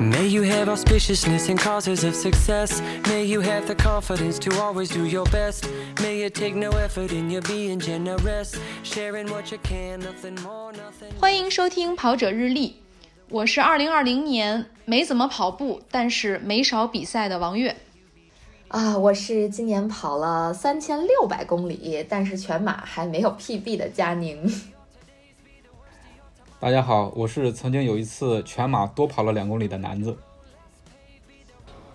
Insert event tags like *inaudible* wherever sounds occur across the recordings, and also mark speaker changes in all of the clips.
Speaker 1: May you have auspiciousness and causes of success. May you have the confidence to always do your best. May you take no effort in your being generous. Sharing what you can, nothing more, nothing.
Speaker 2: 欢迎收听跑者日历，我是二零二零年没怎么跑步，但是没少比赛的王悦。
Speaker 3: 啊，我是今年跑了三千六百公里，但是全马还没有 PB 的佳宁。
Speaker 4: 大家好，我是曾经有一次全马多跑了两公里的男子。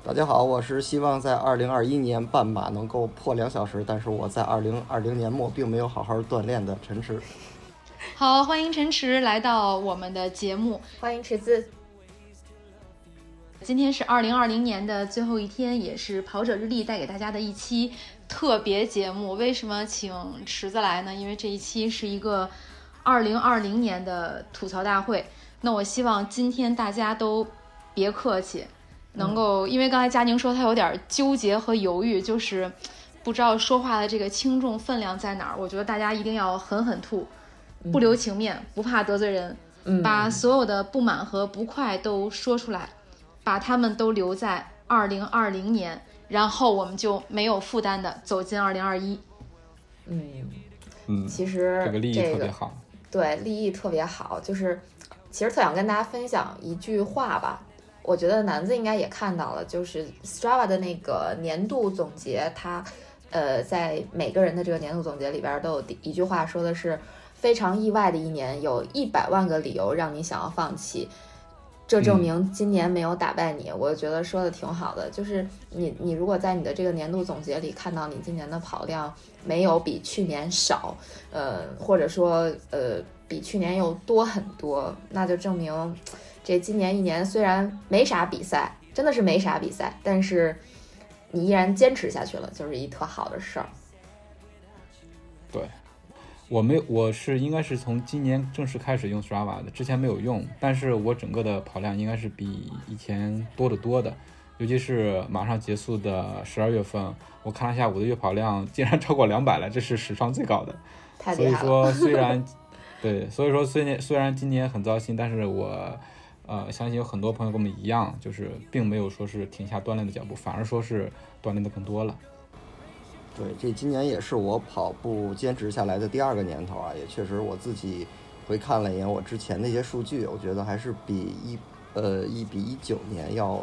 Speaker 5: 大家好，我是希望在二零二一年半马能够破两小时，但是我在二零二零年末并没有好好锻炼的陈池。*laughs*
Speaker 2: 好，欢迎陈池来到我们的节目。
Speaker 3: 欢迎池子。
Speaker 2: 今天是二零二零年的最后一天，也是跑者日历带给大家的一期特别节目。为什么请池子来呢？因为这一期是一个二零二零年的吐槽大会。那我希望今天大家都别客气，能够，因为刚才佳宁说她有点纠结和犹豫，就是不知道说话的这个轻重分量在哪儿。我觉得大家一定要狠狠吐，不留情面，不怕得罪人，
Speaker 3: 嗯
Speaker 2: 把所有的不满和不快都说出来。把他们都留在二零二零年，然后我们就没有负担的走进二零二一。
Speaker 3: 嗯，
Speaker 4: 嗯，
Speaker 3: 其实
Speaker 4: 这个立意特别好。
Speaker 3: 对，立意特别好，就是其实特想跟大家分享一句话吧。我觉得南子应该也看到了，就是 Strava 的那个年度总结，它呃在每个人的这个年度总结里边都有一句话说的是非常意外的一年，有一百万个理由让你想要放弃。这证明今年没有打败你，我觉得说的挺好的。就是你，你如果在你的这个年度总结里看到你今年的跑量没有比去年少，呃，或者说呃比去年又多很多，那就证明这今年一年虽然没啥比赛，真的是没啥比赛，但是你依然坚持下去了，就是一特好的事儿。
Speaker 4: 对，我没我是应该是从今年正式开始用 Strava 的，之前没有用，但是我整个的跑量应该是比以前多得多的，尤其是马上结束的十二月份，我看了一下我的月跑量竟然超过两百了，这是史上最高的。*laughs* 所以
Speaker 3: 太厉害了！
Speaker 4: 说虽然 *laughs* 对，所以说虽然虽然今年很糟心，但是我呃相信有很多朋友跟我们一样，就是并没有说是停下锻炼的脚步，反而说是锻炼的更多了。
Speaker 5: 对，这今年也是我跑步坚持下来的第二个年头啊，也确实我自己回看了一眼我之前那些数据，我觉得还是比一呃一比一九年要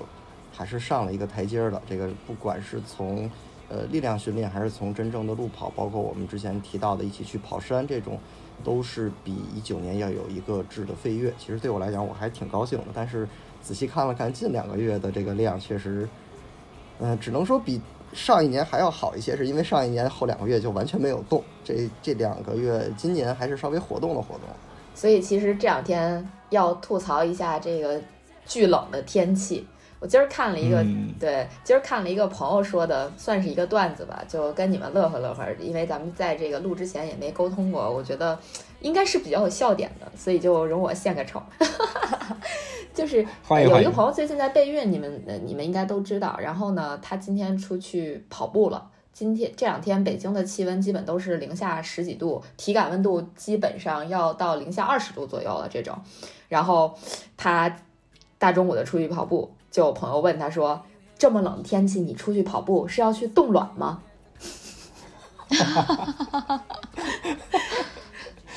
Speaker 5: 还是上了一个台阶儿的。这个不管是从呃力量训练，还是从真正的路跑，包括我们之前提到的一起去跑山这种，都是比一九年要有一个质的飞跃。其实对我来讲，我还挺高兴的。但是仔细看了看近两个月的这个量，确实，嗯、只能说比上一年还要好一些，是因为上一年后两个月就完全没有动，这这两个月今年还是稍微活动了活动。
Speaker 3: 所以其实这两天要吐槽一下这个巨冷的天气。我今儿看了一个，
Speaker 4: 嗯
Speaker 3: 对，今儿看了一个朋友说的，算是一个段子吧，就跟你们乐呵乐呵。因为咱们在这个录之前也没沟通过，我觉得应该是比较有笑点的，所以就容我献个丑。*laughs* 就是有一个朋友最近在备孕，你们呃你们应该都知道。然后呢，他今天出去跑步了。今天这两天北京的气温基本都是零下十几度，体感温度基本上要到零下二十度左右了这种。然后他大中午的出去跑步，就有朋友问他说：“这么冷的天气，你出去跑步是要去冻卵吗？” *laughs*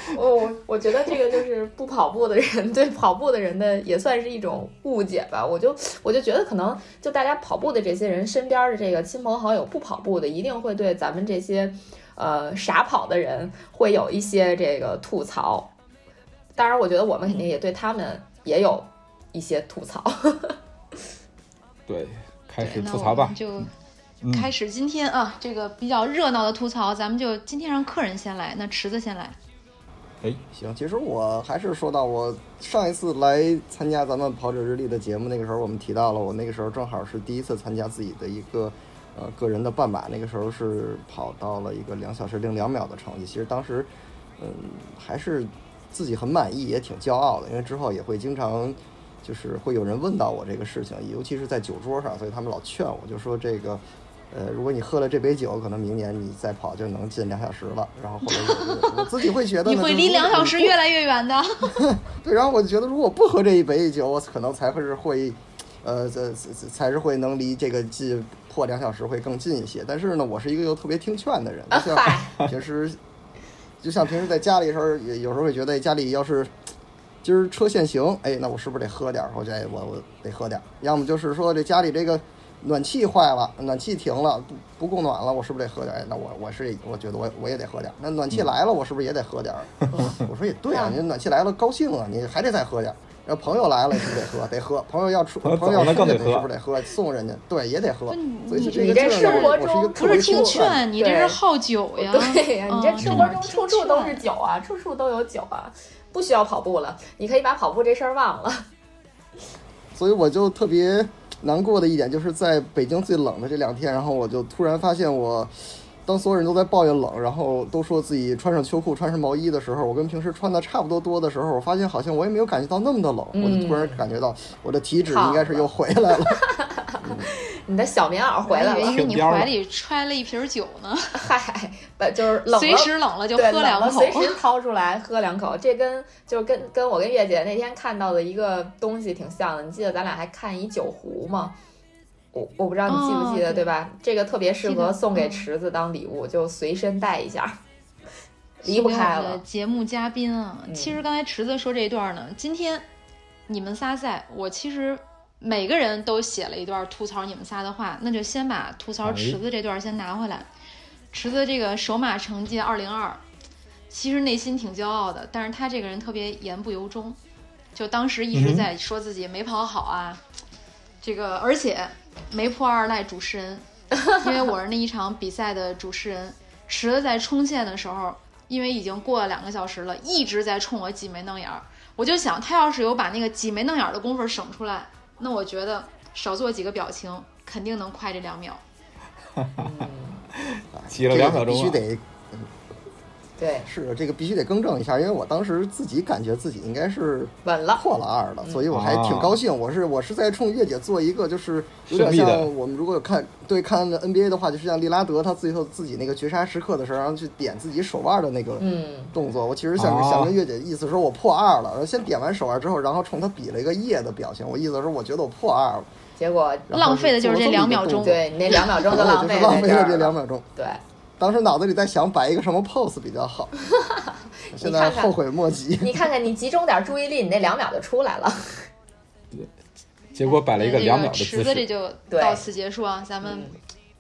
Speaker 3: *laughs* 我我觉得这个就是不跑步的人 *laughs* 对跑步的人的也算是一种误解吧。我就我就觉得可能就大家跑步的这些人身边的这个亲朋好友不跑步的，一定会对咱们这些呃傻跑的人会有一些这个吐槽。当然，我觉得我们肯定也对他们也有一些吐槽。*laughs*
Speaker 4: 对，开始吐槽吧。
Speaker 2: 就
Speaker 4: 嗯
Speaker 2: 开始今天啊，这个比较热闹的吐槽，咱们就今天让客人先来，那池子先来。
Speaker 4: 哎，
Speaker 5: 行，其实我还是说到我上一次来参加咱们跑者日历的节目，那个时候我们提到了，我那个时候正好是第一次参加自己的一个呃个人的半马，那个时候是跑到了一个两小时零两秒的成绩。其实当时嗯还是自己很满意，也挺骄傲的，因为之后也会经常就是会有人问到我这个事情，尤其是在酒桌上，所以他们老劝我，就说这个。呃，如果你喝了这杯酒，可能明年你再跑就能进两小时了。然后或者我我自己会觉得呢，
Speaker 2: 你会离两小时越来越远的。*laughs*
Speaker 5: 对，然后我就觉得，如果不喝这一杯酒，我可能才会是会呃，这这才是会能离这个近破两小时会更近一些。但是呢，我是一个又特别听劝的人，就像平时，就像平时在家里时候，也有时候会觉得家里要是今儿车限行，哎，那我是不是得喝点儿？我觉得我我得喝点儿。要么就是说这家里这个。暖气坏了，暖气停了，不不供暖了，我是不是得喝点？那我我是我觉得我我也得喝点。那暖气来了，我是不是也得喝点？*laughs* 我说也对啊，你暖气来了高兴啊，你还得再喝点。然后朋友来了是不是得喝？得喝。朋友要出朋友要出去是不是得喝？送人家对也得喝。所以
Speaker 3: 你这生活中
Speaker 2: 不是听劝，你这是好酒呀。
Speaker 3: 对呀，你这生活中处处都是酒啊，处处都有酒啊，不需要跑步了，你可以把跑步这事儿忘了。*laughs*
Speaker 5: 所以我就特别。难过的一点就是在北京最冷的这两天，然后我就突然发现，我当所有人都在抱怨冷，然后都说自己穿上秋裤、穿上毛衣的时候，我跟平时穿的差不多多的时候，我发现好像我也没有感觉到那么的冷，我就突然感觉到我的体脂应该是又回来了。*laughs*
Speaker 3: 你的小棉袄回来了，
Speaker 2: 因为你怀里揣了一瓶酒呢。
Speaker 3: 嗨，不就是冷了，
Speaker 2: 随时冷了就喝两口，
Speaker 3: 随时掏出来喝两口。这跟就是跟跟我跟月姐那天看到的一个东西挺像的。你记得咱俩还看一酒壶吗？我我不知道你记不记得，对吧？这个特别适合送给池子当礼物，就随身带一下，*laughs* 离不开了。
Speaker 2: 节目嘉宾啊，其实刚才池子说这一段呢，今天你们仨在，我其实。每个人都写了一段吐槽你们仨的话，那就先把吐槽池子这段先拿回来。池子这个首马成绩二零二，其实内心挺骄傲的，但是他这个人特别言不由衷，就当时一直在说自己没跑好啊，这个而且没破二赖主持人，因为我是那一场比赛的主持人。池子在冲线的时候，因为已经过了两个小时了，一直在冲我挤眉弄眼儿，我就想他要是有把那个挤眉弄眼的功夫省出来。那我觉得少做几个表情，肯定能快这两秒。*laughs*
Speaker 4: 挤了两秒钟，
Speaker 5: 必须得。
Speaker 3: 对，
Speaker 5: 是这个必须得更正一下，因为我当时自己感觉自己应该是
Speaker 3: 稳了
Speaker 5: 破了二了，所以我还挺高兴。我是我是在冲月姐做一个，就是有点像我们如果看对看 NBA 的话，就是像利拉德他最后自己那个绝杀时刻的时候，然后去点自己手腕的那个动作。我其实想想跟月姐意思说，我破二了，然后先点完手腕之后，然后冲他比了一个耶的表情。我意思是我觉得我破二了，
Speaker 3: 结果
Speaker 2: 浪费的就是这两秒钟，
Speaker 3: 对你那两秒钟
Speaker 5: 就 *laughs*
Speaker 3: 浪费
Speaker 5: 了
Speaker 3: 这
Speaker 5: 两秒钟，
Speaker 3: 对。
Speaker 5: 当时脑子里在想摆一个什么 pose 比较好，*laughs* 现在后悔莫及。*laughs*
Speaker 3: 你看看，你集中点注意力，你那两秒就出来了。*laughs*
Speaker 4: 对，结果摆了一个两秒的姿
Speaker 2: 势。池子里就到此结束啊，咱们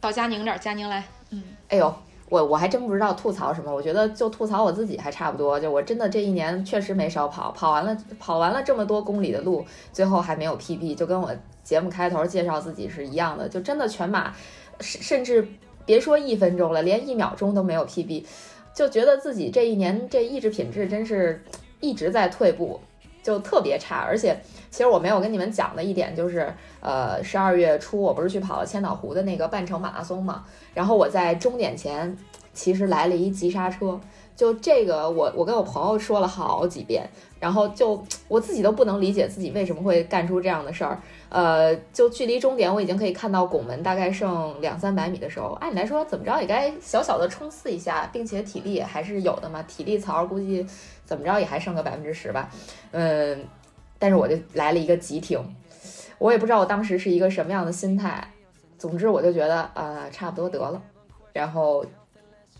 Speaker 2: 到佳宁这儿，佳宁来。嗯，
Speaker 3: 哎呦，我我还真不知道吐槽什么，我觉得就吐槽我自己还差不多。就我真的这一年确实没少跑，跑完了跑完了这么多公里的路，最后还没有 PB，就跟我节目开头介绍自己是一样的，就真的全马，甚甚至。别说一分钟了，连一秒钟都没有 PB，就觉得自己这一年这意志品质真是一直在退步，就特别差。而且，其实我没有跟你们讲的一点就是，呃，十二月初我不是去跑了千岛湖的那个半程马拉松嘛，然后我在终点前其实来了一急刹车，就这个我我跟我朋友说了好几遍，然后就我自己都不能理解自己为什么会干出这样的事儿。呃，就距离终点我已经可以看到拱门，大概剩两三百米的时候，按理来说怎么着也该小小的冲刺一下，并且体力还是有的嘛，体力槽估计怎么着也还剩个百分之十吧。嗯，但是我就来了一个急停，我也不知道我当时是一个什么样的心态，总之我就觉得啊，差不多得了，然后。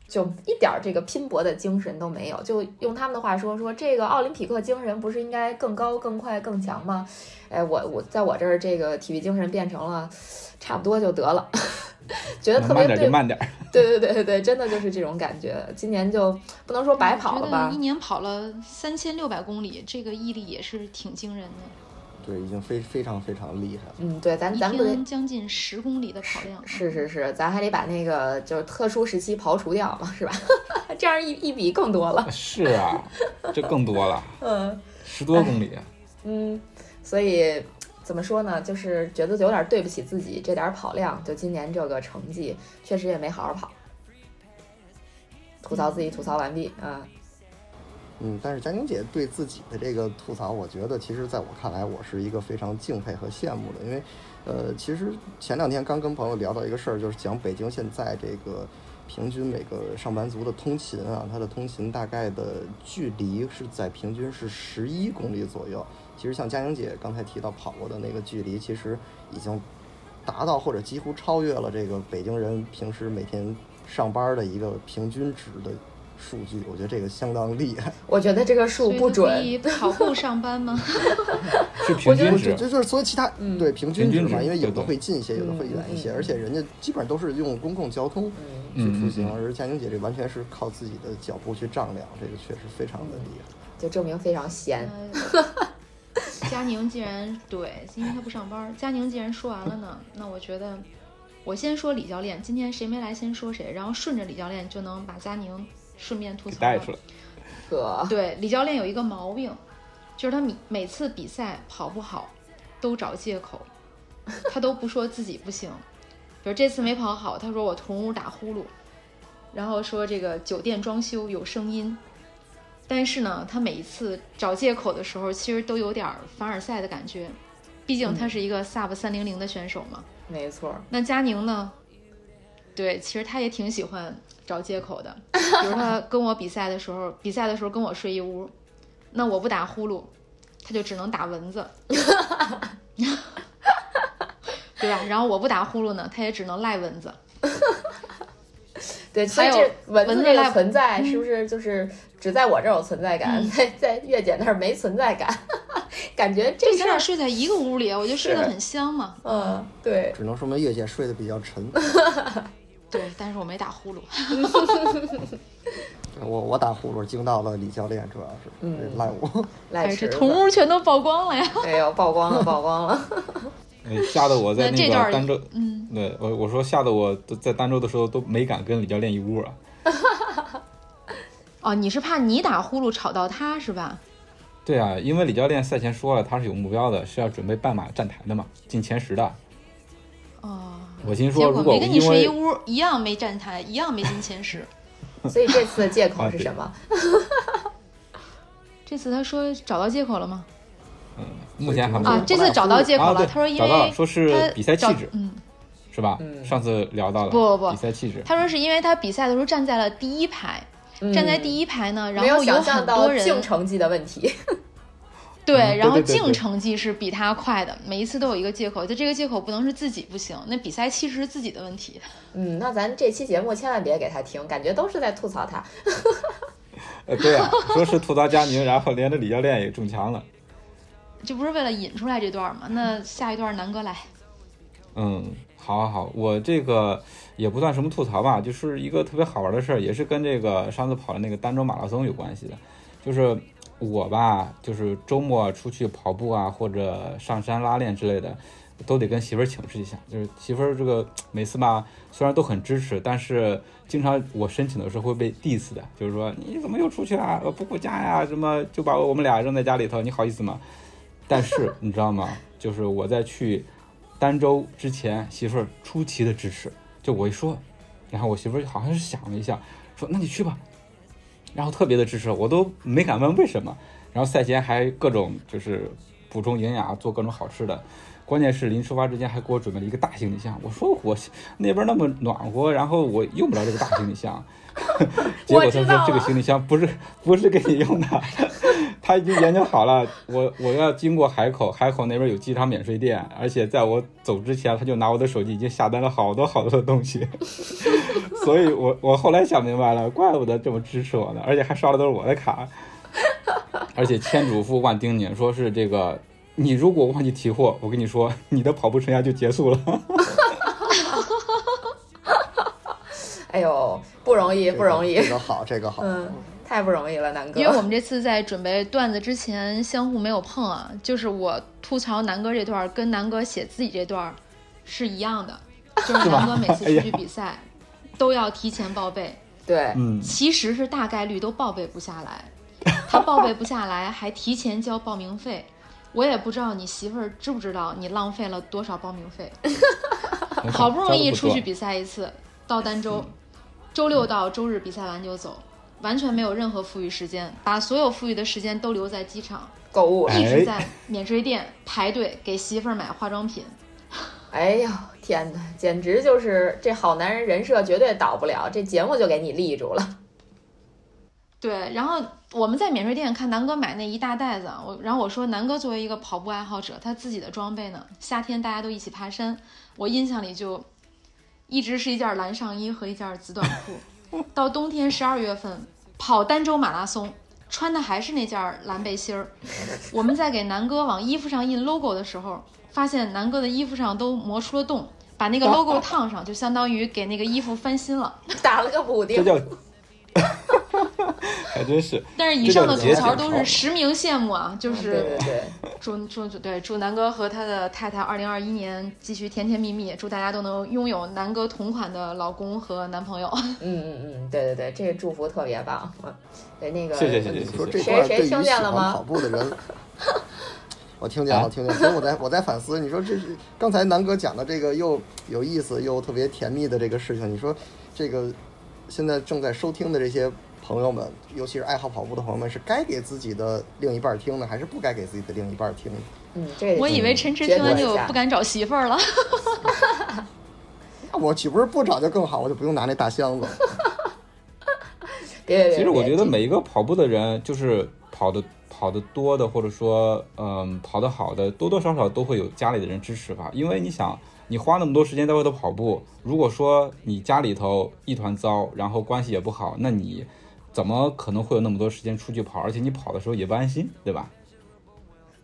Speaker 3: 就一点这个拼搏的精神都没有，就用他们的话说说，这个奥林匹克精神不是应该更高、更快、更强吗？哎，我我在我这儿这个体育精神变成了差不多就得了，*laughs* 觉得特别 *laughs*
Speaker 4: 对，慢点，
Speaker 3: 对对对对对，真的就是这种感觉。今年就不能说白跑了吧？
Speaker 2: 一年跑了三千六百公里，这个毅力也是挺惊人的。
Speaker 5: 对，已经非非常非常厉害了。
Speaker 3: 嗯，对，咱咱不得
Speaker 2: 将近十公里的跑量。
Speaker 3: 是是是，咱还得把那个就是特殊时期刨除掉嘛，是吧？*laughs* 这样一一比更多了。
Speaker 4: 是啊，这更多了。嗯，十多公里。
Speaker 3: 嗯，所以怎么说呢？就是觉得有点对不起自己，这点跑量，就今年这个成绩，确实也没好好跑。吐槽自己，吐槽完毕啊。
Speaker 5: 嗯，但是佳宁姐对自己的这个吐槽，我觉得其实在我看来，我是一个非常敬佩和羡慕的，因为，呃，其实前两天刚跟朋友聊到一个事儿，就是讲北京现在这个平均每个上班族的通勤啊，它的通勤大概的距离是在平均是十一公里左右。其实像佳莹姐刚才提到跑过的那个距离，其实已经达到或者几乎超越了这个北京人平时每天上班的一个平均值的。数据，我觉得这个相当厉害。
Speaker 3: 我觉得这个数不准。*laughs*
Speaker 2: 跑步上班吗？
Speaker 4: 是平均值，
Speaker 5: 就就是所以其他对
Speaker 4: 平
Speaker 5: 均
Speaker 4: 值
Speaker 5: 嘛，因为有的会近一些，有的会远一些，而且人家基本上都是用公共交通去出行，而佳宁姐这完全是靠自己的脚步去丈量，这个确实非常的厉害，
Speaker 3: 就证明非常闲。*laughs*
Speaker 2: 佳宁既然对，因为他不上班。佳宁既然说完了呢，那我觉得我先说李教练。今天谁没来先说谁，然后顺着李教练就能把佳宁。顺便吐槽，
Speaker 4: 带出来。
Speaker 2: 对李教练有一个毛病，就是他每每次比赛跑不好，都找借口，他都不说自己不行。比如这次没跑好，他说我同屋打呼噜，然后说这个酒店装修有声音。但是呢，他每一次找借口的时候，其实都有点凡尔赛的感觉，毕竟他是一个 sub 三零零的选手嘛。
Speaker 3: 没错。
Speaker 2: 那佳宁呢？对，其实他也挺喜欢。找借口的，*laughs* 比如他跟我比赛的时候，比赛的时候跟我睡一屋，那我不打呼噜，他就只能打蚊子，*laughs* 对吧？然后我不打呼噜呢，他也只能赖蚊子。*laughs*
Speaker 3: 对，所以这蚊子这个存在是不是就是只在我这儿有存在感，在在月姐那儿没存在感？感觉这
Speaker 2: 咱俩睡在一个屋里，我就睡得很香嘛。
Speaker 3: 嗯，对，
Speaker 5: 只能说明月姐睡得比较沉。
Speaker 2: 对，但是我没打呼噜。*laughs*
Speaker 5: 我我打呼噜惊到了李教练，主要是
Speaker 3: 嗯
Speaker 5: 赖我，*laughs*
Speaker 3: 赖
Speaker 2: 这同屋全都曝光了呀！
Speaker 3: 哎呦，曝光了，曝光了！*laughs*
Speaker 4: 哎，吓得我在那个儋州，
Speaker 2: 嗯，
Speaker 4: 对我我说吓得我在儋州的时候都没敢跟李教练一屋啊。
Speaker 2: 哦，你是怕你打呼噜吵到他是吧？
Speaker 4: 对啊，因为李教练赛前说了，他是有目标的，是要准备半马站台的嘛，进前十的。
Speaker 2: 哦。
Speaker 4: 我心说，如
Speaker 2: 果没跟你睡一屋，一样没站台，一样没进前十。
Speaker 3: 所以这次的借口是什么？*laughs*
Speaker 2: 这次他说找到借口了吗？
Speaker 4: 嗯，目前还没
Speaker 2: 啊。这次找到借口
Speaker 4: 了，
Speaker 2: 他说因
Speaker 4: 为说是比赛气质，
Speaker 2: 嗯，
Speaker 4: 是吧？上次聊到了，
Speaker 2: 不不不，
Speaker 4: 比赛气质。
Speaker 2: 他说是因为他比赛的时候站在了第一排，站在第一排呢，然后
Speaker 3: 有
Speaker 2: 很多人
Speaker 3: 净成绩的问题。
Speaker 2: 对，然后净成绩是比他快的，每一次都有一个借口，就这个借口不能是自己不行，那比赛其实是自己的问题。*laughs*
Speaker 3: 嗯，那咱这期节目千万别给他听，感觉都是在吐槽他。*laughs*
Speaker 4: 呃，对啊，说是吐槽佳宁，然后连着李教练也中枪了，
Speaker 2: 这不是为了引出来这段吗？那下一段南哥来。
Speaker 4: 嗯，好，好，好，我这个也不算什么吐槽吧，就是一个特别好玩的事儿，也是跟这个上次跑的那个儋州马拉松有关系的，就是。我吧，就是周末出去跑步啊，或者上山拉练之类的，都得跟媳妇儿请示一下。就是媳妇儿这个每次吧，虽然都很支持，但是经常我申请的时候会被 diss 的，就是说你怎么又出去了？不顾家呀？什么就把我们俩扔在家里头？你好意思吗？但是你知道吗？就是我在去儋州之前，媳妇儿出奇的支持。就我一说，然后我媳妇儿好像是想了一下，说那你去吧。然后特别的支持，我都没敢问为什么。然后赛前还各种就是补充营养，做各种好吃的。关键是临出发之前还给我准备了一个大行李箱。我说我那边那么暖和，然后我用不了这个大行李箱。*laughs* 结果他说这个行李箱不是不是给你用的。他已经研究好了，*laughs* 我我要经过海口，海口那边有机场免税店，而且在我走之前，他就拿我的手机已经下单了好多好多的东西，*laughs* 所以我我后来想明白了，怪不得这么支持我呢，而且还刷的都是我的卡，而且千嘱咐万叮咛，说是这个，你如果忘记提货，我跟你说，你的跑步生涯就结束了。*laughs*
Speaker 3: 哎呦，不容易，不容易，
Speaker 5: 这个好，这个好，
Speaker 3: 嗯。太不容易了，南哥。
Speaker 2: 因为我们这次在准备段子之前，相互没有碰啊。就是我吐槽南哥这段，跟南哥写自己这段是一样的。*laughs* 就是南哥每次出去比赛，都要提前报备。
Speaker 3: 对，
Speaker 4: 嗯，
Speaker 2: 其实是大概率都报备不下来。他报备不下来，还提前交报名费。我也不知道你媳妇儿知不知道你浪费了多少报名费。*laughs* 好不容易出去比赛一次，到儋州，周六到周日比赛完就走。完全没有任何富裕时间，把所有富裕的时间都留在机场，
Speaker 3: 购物，
Speaker 4: 哎
Speaker 2: 一直在免税店排队给媳妇儿买化妆品。
Speaker 3: 哎呦天哪，简直就是这好男人人设绝对倒不了，这节目就给你立住了。
Speaker 2: 对，然后我们在免税店看南哥买那一大袋子啊，我然后我说南哥作为一个跑步爱好者，他自己的装备呢，夏天大家都一起爬山，我印象里就一直是一件蓝上衣和一件紫短裤，到冬天十二月份跑儋州马拉松，穿的还是那件蓝背心儿。我们在给南哥往衣服上印 logo 的时候，发现南哥的衣服上都磨出了洞，把那个 logo 烫上，就相当于给那个衣服翻新了。*laughs*
Speaker 3: 打了个补丁
Speaker 4: 这，叫，*laughs* 还真是。
Speaker 2: 但是以上的吐槽都是实名羡慕啊，就
Speaker 3: 对
Speaker 2: 是
Speaker 3: 对对，
Speaker 2: 祝祝对祝南哥和他的太太二零二一年继续甜甜蜜蜜，祝大家都能拥有南哥同款的老公和男朋友。*laughs*
Speaker 3: 嗯嗯嗯，对对对，这个祝福特别棒。嗯对那个，
Speaker 4: 谢谢谢谢
Speaker 5: 你说这
Speaker 3: 谁谁听见了吗
Speaker 5: 跑步的人，*laughs* 我听见了，听见了。所以我在我在反思，你说这是刚才南哥讲的这个又有意思又特别甜蜜的这个事情，你说这个现在正在收听的这些朋友们，尤其是爱好跑步的朋友们，是该给自己的另一半听呢，还是不该给自己的另一半听呢？
Speaker 3: 嗯，这
Speaker 2: 我以为陈池听完就不敢找媳妇儿了。*laughs*
Speaker 5: 那我岂不是不找就更好？我就不用拿那大箱子。
Speaker 3: 别别别，
Speaker 4: 其实我觉得每一个跑步的人，就是跑的跑得多的，或者说嗯跑得好的，多多少少都会有家里的人支持吧。因为你想，你花那么多时间在外头跑步，如果说你家里头一团糟，然后关系也不好，那你怎么可能会有那么多时间出去跑？而且你跑的时候也不安心，对吧？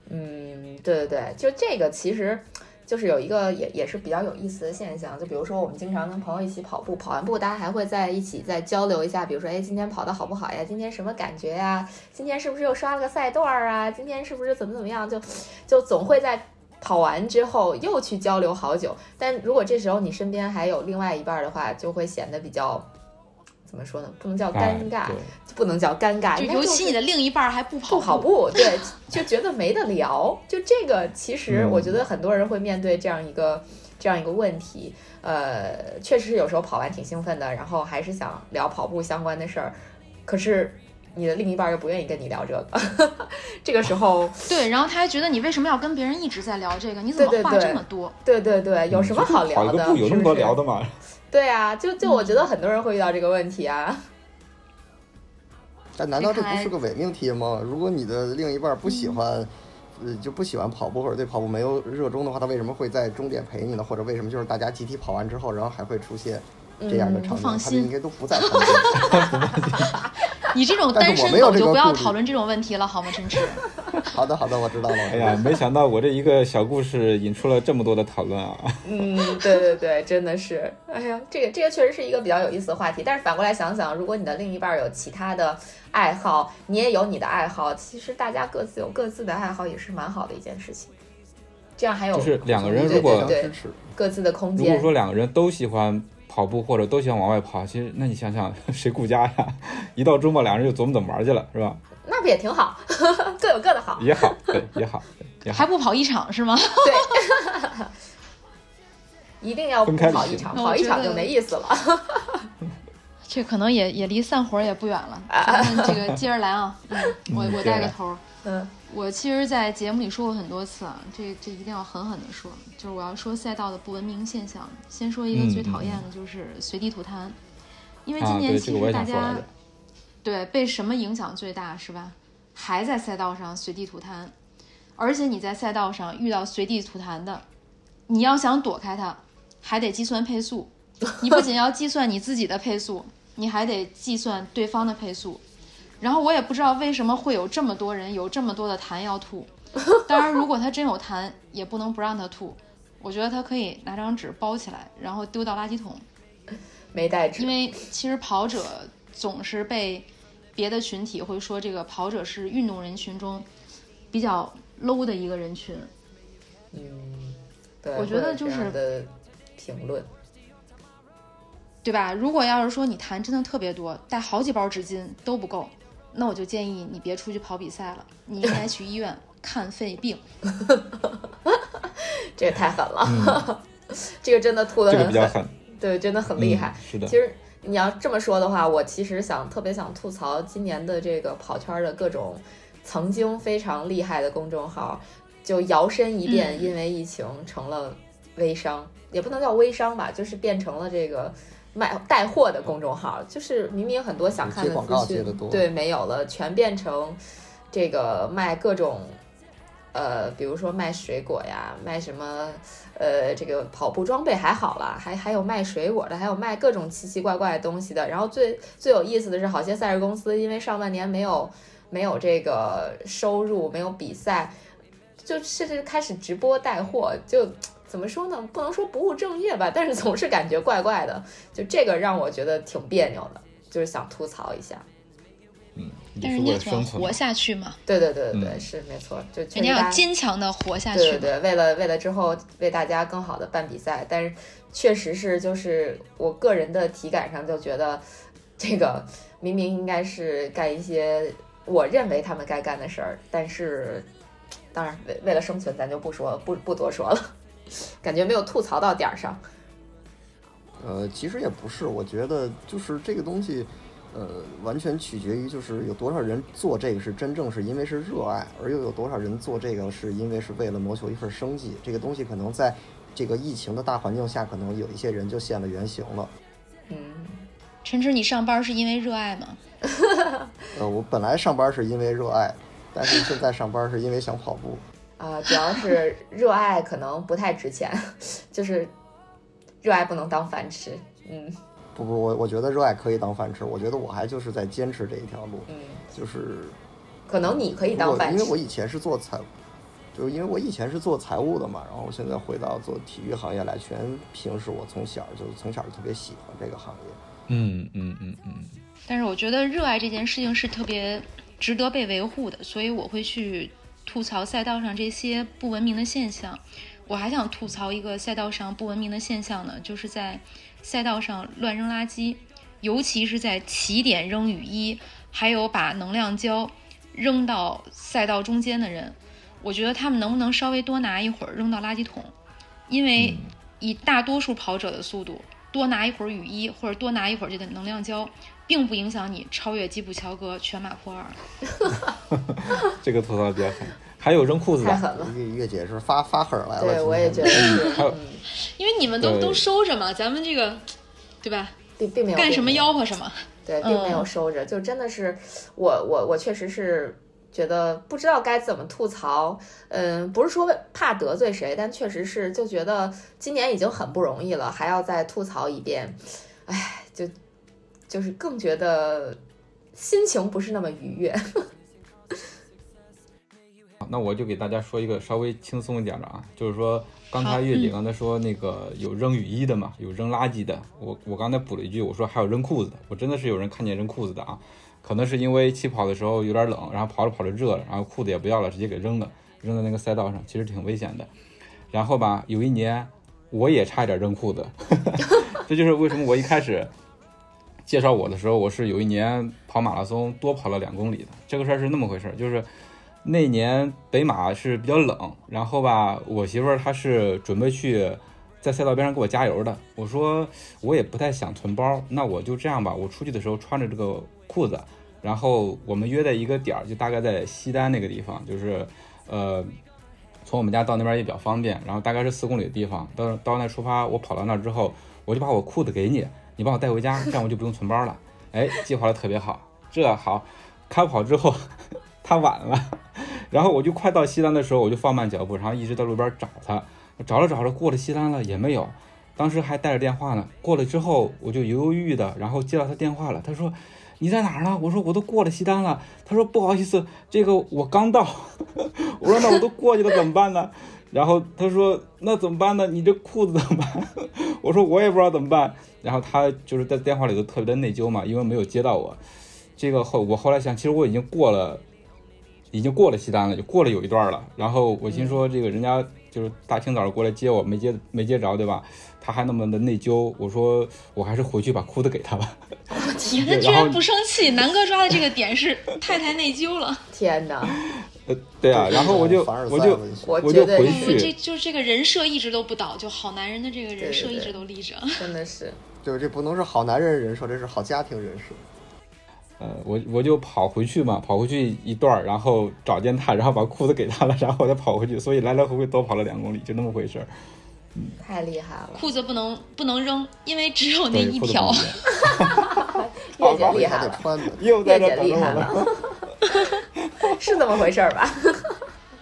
Speaker 3: 嗯，对对对，就这个其实就是有一个也也是比较有意思的现象，就比如说我们经常跟朋友一起跑步，跑完步大家还会在一起再交流一下，比如说哎今天跑的好不好呀？今天什么感觉呀？今天是不是又刷了个赛段儿啊？今天是不是怎么怎么样？就就总会在。跑完之后又去交流好久，但如果这时候你身边还有另外一半的话，就会显得比较怎么说呢？不能叫
Speaker 4: 哎
Speaker 3: 尴尬，
Speaker 4: 对
Speaker 3: 不能叫尴尬，
Speaker 2: 尤其你的另一半儿还不跑
Speaker 3: 不跑步，对，就觉得没得聊。就这个，其实
Speaker 4: 嗯
Speaker 3: 我觉得很多人会面对这样一个、这样一个问题。呃，确实是有时候跑完挺兴奋的，然后还是想聊跑步相关的事儿，可是你的另一半又不愿意跟你聊这个。*laughs* 这个时候，*laughs*
Speaker 2: 对，然后他还觉得你为什么要跟别人一直在聊这个？你怎么话这么多？
Speaker 3: 对对对，有什么好聊的？
Speaker 4: 跑一个步有那么多聊的吗？
Speaker 3: 对啊，就就我觉得很多人会遇到这个问题啊。*laughs*
Speaker 5: 但难道这不是个伪命题吗？如果你的另一半不喜欢，呃，就不喜欢跑步或者对跑步没有热衷的话，他为什么会在终点陪你呢？或者为什么就是大家集体跑完之后，然后还会出现这样的
Speaker 3: 嗯
Speaker 5: 场景？
Speaker 2: 放心
Speaker 5: 应该都不在。*laughs* *laughs*
Speaker 2: 你这种
Speaker 5: 但
Speaker 2: 单身
Speaker 5: 是我没有这
Speaker 2: 狗就不要讨论这种问题了，好吗，陈池？*laughs*
Speaker 5: 好的，好的，我知道了。
Speaker 4: 哎呀，没想到我这一个小故事引出了这么多的讨论啊！*laughs*
Speaker 3: 嗯，对对对，真的是，哎呀，这个这个确实是一个比较有意思的话题。但是反过来想想，如果你的另一半有其他的爱好，你也有你的爱好，其实大家各自有各自的爱好，也是蛮好的一件事情。这样还有
Speaker 4: 就是两个人如果
Speaker 3: 对各自的空间
Speaker 4: 如果
Speaker 3: 间。
Speaker 4: 说两个人都喜欢跑步或者都喜欢往外跑，其实那你想想谁顾家呀？*laughs* 一到周末两人就琢磨怎么玩去了，是吧？
Speaker 3: 那不也挺好，*laughs* 各有各的好。
Speaker 4: 也好，对，也好，对也好
Speaker 2: 还。不跑一场是吗？
Speaker 3: 对，一定要不跑一场，跑一场就没意思了。*laughs*
Speaker 2: 这可能也也离散伙儿也不远了。咱们这个接着来啊，*laughs* 嗯，我我带个头儿。
Speaker 3: 嗯
Speaker 2: 我其实，在节目里说过很多次啊，这这一定要狠狠的说，就是我要说赛道的不文明现象。先说一个最讨厌的，就是随地吐痰，因为今
Speaker 4: 啊，
Speaker 2: 年其实大家。对被什么影响最大是吧？还在赛道上随地吐痰，而且你在赛道上遇到随地吐痰的，你要想躲开它，还得计算配速。*laughs* 你不仅要计算你自己的配速，你还得计算对方的配速。然后我也不知道为什么会有这么多人有这么多的痰要吐。*laughs* 当然，如果他真有痰，也不能不让他吐。我觉得他可以拿张纸包起来，然后丢到垃圾桶。
Speaker 3: 没带纸
Speaker 2: 因，为其实跑者总是被别的群体会说这个跑者是运动人群中比较 low 的一个人群。
Speaker 3: 嗯，对，
Speaker 2: 我觉得就是
Speaker 3: 的评论。
Speaker 2: 对吧？如果要是说你痰真的特别多，带好几包纸巾都不够，那我就建议你别出去跑比赛了，你应该去医院看肺病。*laughs*
Speaker 3: 这个太狠了，*laughs* 这个真的吐的
Speaker 4: 嗯这个
Speaker 3: 很狠，
Speaker 4: 比较狠，
Speaker 3: 对，真的很厉害。
Speaker 4: 嗯是的
Speaker 3: 其，实你要这么说的话，我其实想特别想吐槽今年的这个跑圈的各种曾经非常厉害的公众号，就摇身一变，
Speaker 2: 嗯
Speaker 3: 因为疫情成了微商，也不能叫微商吧，就是变成了这个卖带货的公众号，就是明明很多想看资讯对没有了，全变成这个卖各种。呃，比如说卖水果呀，卖什么，呃，这个跑步装备还好啦，还还有卖水果的，还有卖各种奇奇怪怪的东西的。然后最最有意思的是，好些赛事公司因为上半年没有没有这个收入，没有比赛，就甚至开始直播带货，就怎么说呢？不能说不务正业吧，但是总是感觉怪怪的。就这个让我觉得挺别扭的，就是想吐槽一下。
Speaker 2: 但是你也想活。下去嘛，
Speaker 3: 对对对对对，
Speaker 4: 嗯
Speaker 3: 是没错，就确
Speaker 2: 人家要坚强的活下去。
Speaker 3: 对对对，为了为了之后为大家更好的办比赛，但是确实是就是我个人的体感上就觉得，这个明明应该是干一些我认为他们该干的事儿，但是当然为为了生存，咱就不说不不多说了，感觉没有吐槽到点儿上。
Speaker 5: 呃，其实也不是，我觉得就是这个东西，呃，完全取决于就是有多少人做这个是真正是因为是热爱，而又有多少人做这个是因为是为了谋求一份生计。这个东西可能在这个疫情的大环境下，可能有一些人就现了原形了。
Speaker 3: 嗯，
Speaker 2: 晨晨，你上班是因为热爱吗？*laughs*
Speaker 5: 呃，我本来上班是因为热爱，但是现在上班是因为想跑步。*laughs*
Speaker 3: 啊、主要是热爱可能不太值钱，*laughs* 就是热爱不能当饭吃。嗯
Speaker 5: 不不，我我觉得热爱可以当饭吃，我觉得我还就是在坚持这一条路，
Speaker 3: 嗯，
Speaker 5: 就是
Speaker 3: 可能你可以当饭吃
Speaker 5: 因为我。以前是做财，就是因为我以前是做财务的嘛，然后我现在回到做体育行业来，全凭是我从小就从小就特别喜欢这个行业。
Speaker 4: 嗯嗯嗯嗯，
Speaker 2: 但是我觉得热爱这件事情是特别值得被维护的，所以我会去吐槽赛道上这些不文明的现象。我还想吐槽一个赛道上不文明的现象呢，就是在赛道上乱扔垃圾，尤其是在起点扔雨衣，还有把能量胶扔到赛道中间的人，我觉得他们能不能稍微多拿一会儿扔到垃圾桶？因为以大多数跑者的速度，多拿一会儿雨衣或者多拿一会儿这个能量胶，并不影响你超越基普乔格全马破二。*laughs*
Speaker 4: 这个吐槽得比较狠。还有扔裤子的，
Speaker 3: 太狠了，
Speaker 5: 月月姐是发发狠来了，
Speaker 3: 对我也觉得。是，
Speaker 4: 还有。
Speaker 3: 嗯，
Speaker 2: 因为你们都都收着嘛，咱们这个，对吧？
Speaker 3: 并并没有
Speaker 2: 干什么吆喝什么。
Speaker 3: 对，并没有
Speaker 2: 嗯。
Speaker 3: 收着，就真的是我我我确实是觉得不知道该怎么吐槽，嗯，不是说怕得罪谁，但确实是就觉得今年已经很不容易了，还要再吐槽一遍，哎，就就是更觉得心情不是那么愉悦。
Speaker 4: 那我就给大家说一个稍微轻松一点的啊，就是说刚才月姐
Speaker 2: 嗯
Speaker 4: 刚才说那个有扔雨衣的嘛，有扔垃圾的，我我刚才补了一句，我说还有扔裤子的，我真的是有人看见扔裤子的啊，可能是因为起跑的时候有点冷，然后跑着跑着热了，然后裤子也不要了，直接给扔了，扔在那个赛道上，其实挺危险的。然后吧，有一年我也差一点扔裤子，*laughs* 这就是为什么我一开始介绍我的时候，我是有一年跑马拉松多跑了两公里的。这个事儿是那么回事儿，就是那年北马是比较冷，然后吧，我媳妇儿她是准备去在赛道边上给我加油的。我说我也不太想存包，那我就这样吧，我出去的时候穿着这个裤子，然后我们约在一个点儿，就大概在西单那个地方，就是呃。从我们家到那边也比较方便，然后大概是四公里的地方。到到那出发，我跑到那之后，我就把我裤子给你，你帮我带回家，这样我就不用存包了。哎，计划的特别好，这好。开跑之后，他晚了，然后我就快到西单的时候，我就放慢脚步，然后一直在路边找他，找着找着过了西单了也没有，当时还带着电话呢。过了之后，我就犹犹豫豫的，然后接到他电话了，他说。你在哪儿呢？我说我都过了西单了。他说不好意思，这个我刚到。*laughs* 我说那我都过去了怎么办呢？然后他说那怎么办呢？你这裤子怎么办？我说我也不知道怎么办。然后他就是在电话里头特别的内疚嘛，因为没有接到我。这个后我后来想，其实我已经过了，已经过了西单了，就过了有一段了。然后我心说这个人家就是大清早过来接我，没接没接着，对吧？他还那么的内疚，我说我还是回去把裤子给他吧。
Speaker 2: 我天，*laughs* 他居然不生气！南哥抓的这个点是太太内疚了。*laughs*
Speaker 3: 天哪，
Speaker 4: 呃，对啊，然后我就我就
Speaker 3: 我
Speaker 4: 我就回
Speaker 3: 觉得是
Speaker 2: 我这
Speaker 4: 去，
Speaker 2: 就这个人设一直都不倒，就好男人的这个人设一直都立着。
Speaker 3: 真的是，
Speaker 5: 就是这不能是好男人人设，这是好家庭人设。
Speaker 4: 呃，我我就跑回去嘛，跑回去一段儿，然后找见他，然后把裤子给他了，然后我再跑回去，所以来来回回多跑了两公里，就那么回事儿。
Speaker 3: 太厉害了，
Speaker 2: 裤子不能不能扔，因为只有那一条
Speaker 4: 不。能扔
Speaker 3: 月姐厉害了，
Speaker 5: 穿的。
Speaker 4: 又在这
Speaker 3: 厉害
Speaker 4: 了。
Speaker 3: 了，是这么回事儿吧？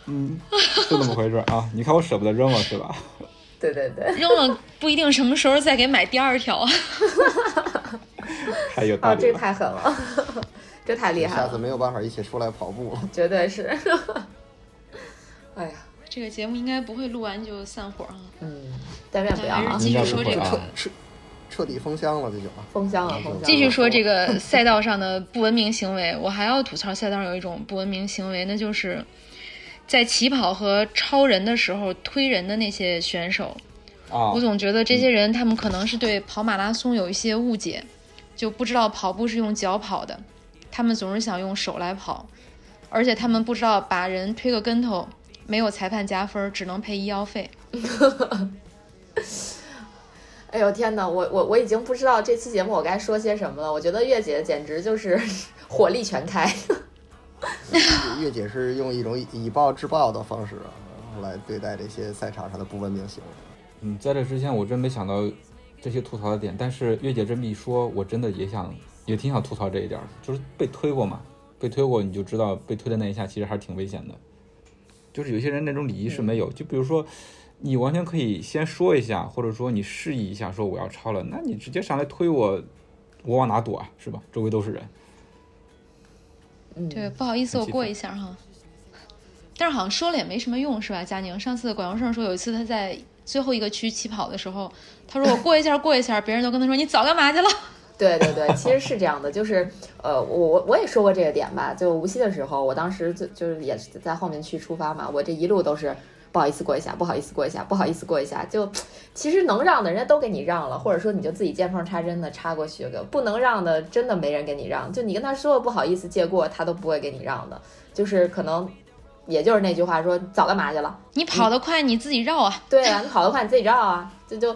Speaker 4: 嗯，是那么回事儿啊！你看我舍不得扔了是吧？*laughs*
Speaker 3: 对对对，
Speaker 2: 扔了不一定什么时候再给买第二条啊。*laughs*
Speaker 4: 太有道
Speaker 3: 啊，这
Speaker 4: 个。
Speaker 3: 太狠了，*laughs* 这太厉害了，
Speaker 5: 下次没有办法一起出来跑步了。
Speaker 3: 绝对是。哎呀，
Speaker 2: 这个节目应该不会录完就散伙啊。
Speaker 3: 嗯，但愿不要啊
Speaker 2: 继续说这个
Speaker 5: 彻彻底封箱了，这就啊。
Speaker 3: 封箱了，封箱了。
Speaker 2: 继续说这个赛道上的不文明行为，我还要吐槽赛道上有一种不文明行为，那就是在起跑和超人的时候推人的那些选手。
Speaker 4: 啊
Speaker 2: 我，总觉得这些人他们可能是对跑马拉松有一些误解，就不知道跑步是用脚跑的，他们总是想用手来跑，而且他们不知道把人推个跟头没有裁判加分，只能赔医药费。*laughs*
Speaker 3: 哎呦天哪，我我我已经不知道这期节目我该说些什么了。我觉得月姐简直就是 *laughs* 火力全开。*laughs*
Speaker 5: 月姐是用一种以以暴制暴的方式啊来对待这些赛场上的不文明行为。
Speaker 4: 嗯，在这之前我真没想到这些吐槽的点，但是月姐这么一说，我真的也想也挺想吐槽这一点儿，就是被推过嘛，被推过你就知道被推的那一下其实还是挺危险的。就是有些人那种礼仪是没有，就比如说你完全可以先说一下，或者说你示意一下，说我要超了，那你直接上来推我，我往哪躲啊？是吧？周围都是人。
Speaker 3: 嗯，
Speaker 2: 对，不好意思，我过一下哈。但是好像说了也没什么用，是吧？佳宁，上次管荣胜说有一次他在最后一个区起跑的时候，他说我过一下过一下，别人都跟他说你早干嘛去了？*laughs*
Speaker 3: 对对对，其实是这样的，就是呃，我我我也说过这个点吧，就无锡的时候，我当时就就是也是在后面去出发嘛，我这一路都是不好意思过一下，不好意思过一下，不好意思过一下，就其实能让的人家都给你让了，或者说你就自己见缝插针的插过去个，不能让的真的没人给你让，就你跟他说不好意思借过，他都不会给你让的，就是可能也就是那句话说早干嘛去了。
Speaker 2: 你跑得快，你自己绕啊。
Speaker 3: 对啊，你跑得快你自己绕啊，这就。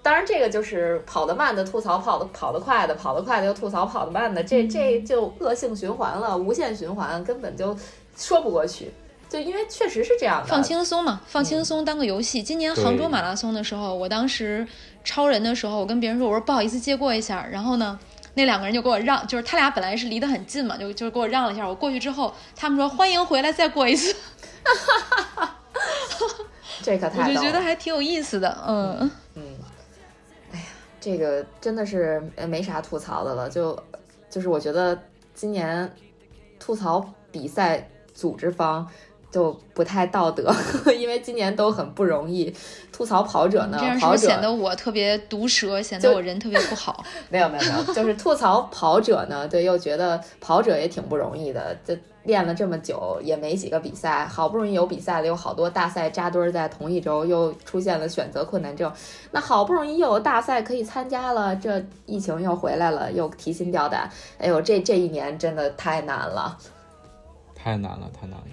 Speaker 3: 当然，这个就是跑得慢的吐槽跑得跑得快的，跑得快的又吐槽跑得慢的，这这就恶性循环了，无限循环，根本就说不过去。就因为确实是这样的，
Speaker 2: 放轻松嘛，放轻松当个游戏。今年杭州马拉松的时候，我当时超人的时候，我跟别人说，我说不好意思借过一下，然后呢，那两个人就给我让，就是他俩本来是离得很近嘛，就就给我让了一下。我过去之后，他们说欢迎回来，再过一次，*laughs*
Speaker 3: 这可太逗了。
Speaker 2: 就觉得还挺有意思的，嗯。
Speaker 3: 嗯，哎呀，这个真的是呃没啥吐槽的了，就就是我觉得今年吐槽比赛组织方。就不太道德，*laughs* 因为今年都很不容易。吐槽跑者呢
Speaker 2: 这样，是
Speaker 3: 跑者
Speaker 2: 显得我特别毒舌，显得
Speaker 3: 就
Speaker 2: 我人特别不好？*laughs*
Speaker 3: 没有没有没有，就是吐槽跑者呢，对，又觉得跑者也挺不容易的，这练了这么久也没几个比赛，好不容易有比赛了，有好多大赛扎堆儿在同一周，又出现了选择困难症，那好不容易又有大赛可以参加了，这疫情又回来了，又提心吊胆，哎呦，这这一年真的太难了。
Speaker 4: 太难了，太难了。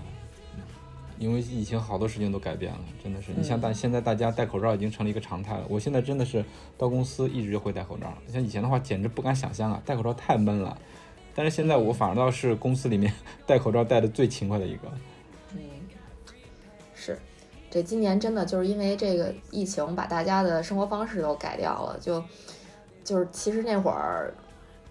Speaker 4: 嗯因为疫情，好多事情都改变了，真的是。你像
Speaker 3: 嗯
Speaker 4: 大现在大家戴口罩已经成了一个常态了。我现在真的是到公司一直就会戴口罩，像以前的话简直不敢想象啊，戴口罩太闷了。但是现在我反而倒是公司里面戴口罩戴的最勤快的一个。
Speaker 3: 嗯，是，这今年真的就是因为这个疫情，把大家的生活方式都改掉了。就就是其实那会儿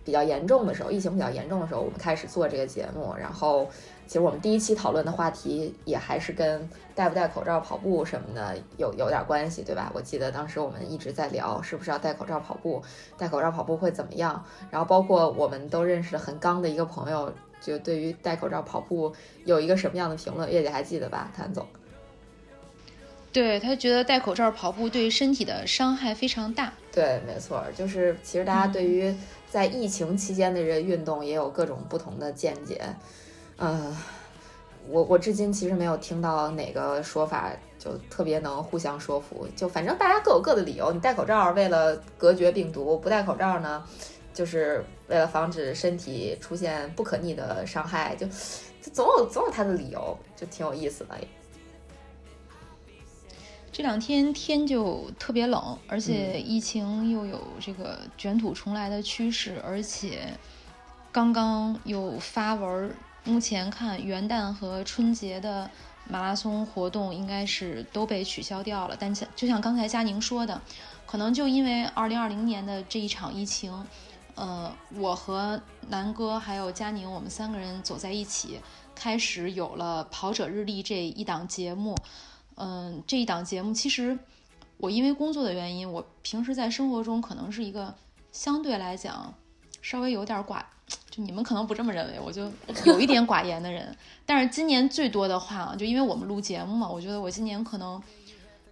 Speaker 3: 比较严重的时候，疫情比较严重的时候，我们开始做这个节目，然后其实我们第一期讨论的话题也还是跟戴不戴口罩跑步什么的有有点关系，对吧？我记得当时我们一直在聊是不是要戴口罩跑步，戴口罩跑步会怎么样，然后包括我们都认识的很刚的一个朋友。就对于戴口罩跑步有一个什么样的评论，月姐还记得吧？谭总，
Speaker 2: 对他觉得戴口罩跑步对身体的伤害非常大。
Speaker 3: 对，没错，就是其实大家对于在疫情期间的这个运动也有各种不同的见解。嗯，我我至今其实没有听到哪个说法就特别能互相说服，就反正大家各有各的理由。你戴口罩为了隔绝病毒，不戴口罩呢，就是为了防止身体出现不可逆的伤害，就就总有总有他的理由，就挺有意思的。
Speaker 2: 这两天天就特别冷，而且疫情又有这个卷土重来的趋势，而且刚刚又发文，目前看元旦和春节的马拉松活动应该是都被取消掉了。但像就像刚才佳宁说的，可能就因为二零二零年的这一场疫情，呃，我和南哥还有佳宁，我们三个人走在一起。开始有了《跑者日历》这一档节目，嗯，这一档节目其实我因为工作的原因，我平时在生活中可能是一个相对来讲稍微有点寡，就你们可能不这么认为，我就有一点寡言的人。但是今年最多的话，就因为我们录节目嘛，我觉得我今年可能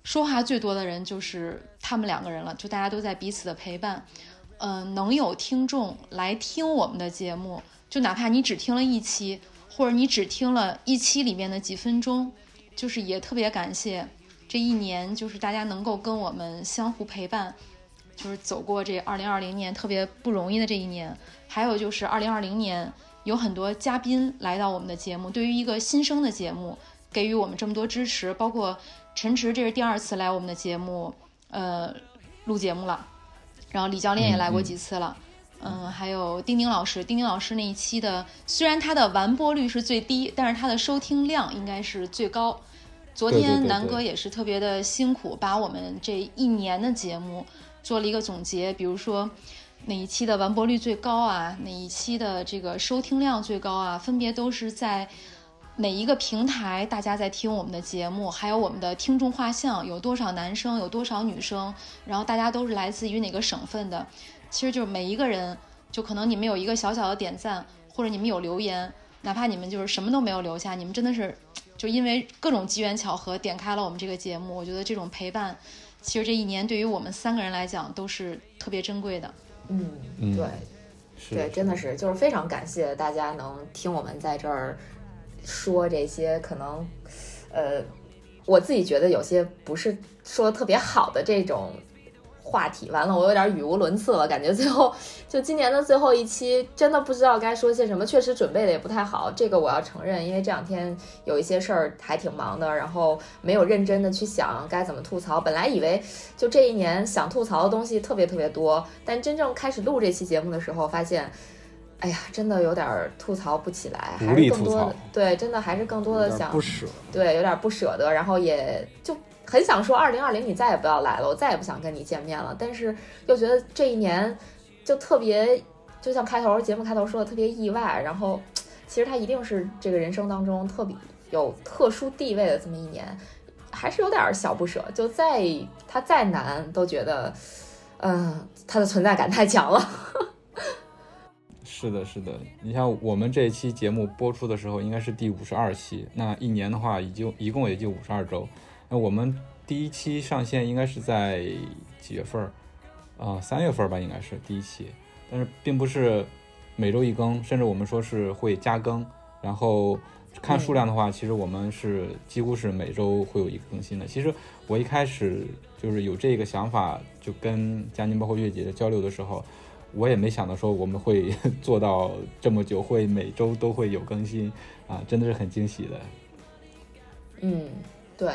Speaker 2: 说话最多的人就是他们两个人了，就大家都在彼此的陪伴，嗯，能有听众来听我们的节目，就哪怕你只听了一期。或者你只听了一期里面的几分钟，就是也特别感谢这一年，就是大家能够跟我们相互陪伴，就是走过这二零二零年特别不容易的这一年。还有就是二零二零年有很多嘉宾来到我们的节目，对于一个新生的节目给予我们这么多支持，包括陈池这是第二次来我们的节目，呃，录节目了，然后李教练也来过几次了。嗯，还有丁丁老师，丁丁老师那一期的，虽然他的完播率是最低，但是他的收听量应该是最高。昨天南哥也是特别的辛苦，把我们这一年的节目做了一个总结，比如说哪一期的完播率最高啊，哪一期的这个收听量最高啊，分别都是在哪一个平台大家在听我们的节目，还有我们的听众画像有多少男生，有多少女生，然后大家都是来自于哪个省份的。其实就是每一个人，就可能你们有一个小小的点赞，或者你们有留言，哪怕你们就是什么都没有留下，你们真的是，就因为各种机缘巧合点开了我们这个节目。我觉得这种陪伴，其实这一年对于我们三个人来讲都是特别珍贵的。
Speaker 3: 嗯，对，对，真的是，就是非常感谢大家能听我们在这儿说这些，可能，呃，我自己觉得有些不是说的特别好的这种。话题完了，我有点语无伦次了，感觉最后就今年的最后一期，真的不知道该说些什么。确实准备的也不太好，这个我要承认，因为这两天有一些事儿还挺忙的，然后没有认真的去想该怎么吐槽。本来以为就这一年想吐槽的东西特别特别多，但真正开始录这期节目的时候，发现，哎呀，真的有点吐槽不起来，还是更多的对，真的还是更多的想
Speaker 5: 不舍，
Speaker 3: 对，有点不舍得，然后也就。很想说，二零二零你再也不要来了，我再也不想跟你见面了。但是又觉得这一年就特别，就像开头节目开头说的特别意外。然后其实它一定是这个人生当中特别有特殊地位的这么一年，还是有点小不舍。就再它再难，都觉得嗯，它的存在感太强了。*laughs*
Speaker 4: 是的，是的。你像我们这一期节目播出的时候，应该是第五十二期，那一年的话，已经一共也就五十二周。那我们第一期上线应该是在几月份儿？啊，三月份吧，应该是第一期。但是并不是每周一更，甚至我们说是会加更。然后看数量的话，其实我们是几乎是每周会有一个更新的。其实我一开始就是有这个想法，就跟佳宁包括月姐的交流的时候，我也没想到说我们会 *laughs* 做到这么久，会每周都会有更新啊，真的是很惊喜的。
Speaker 3: 嗯。对，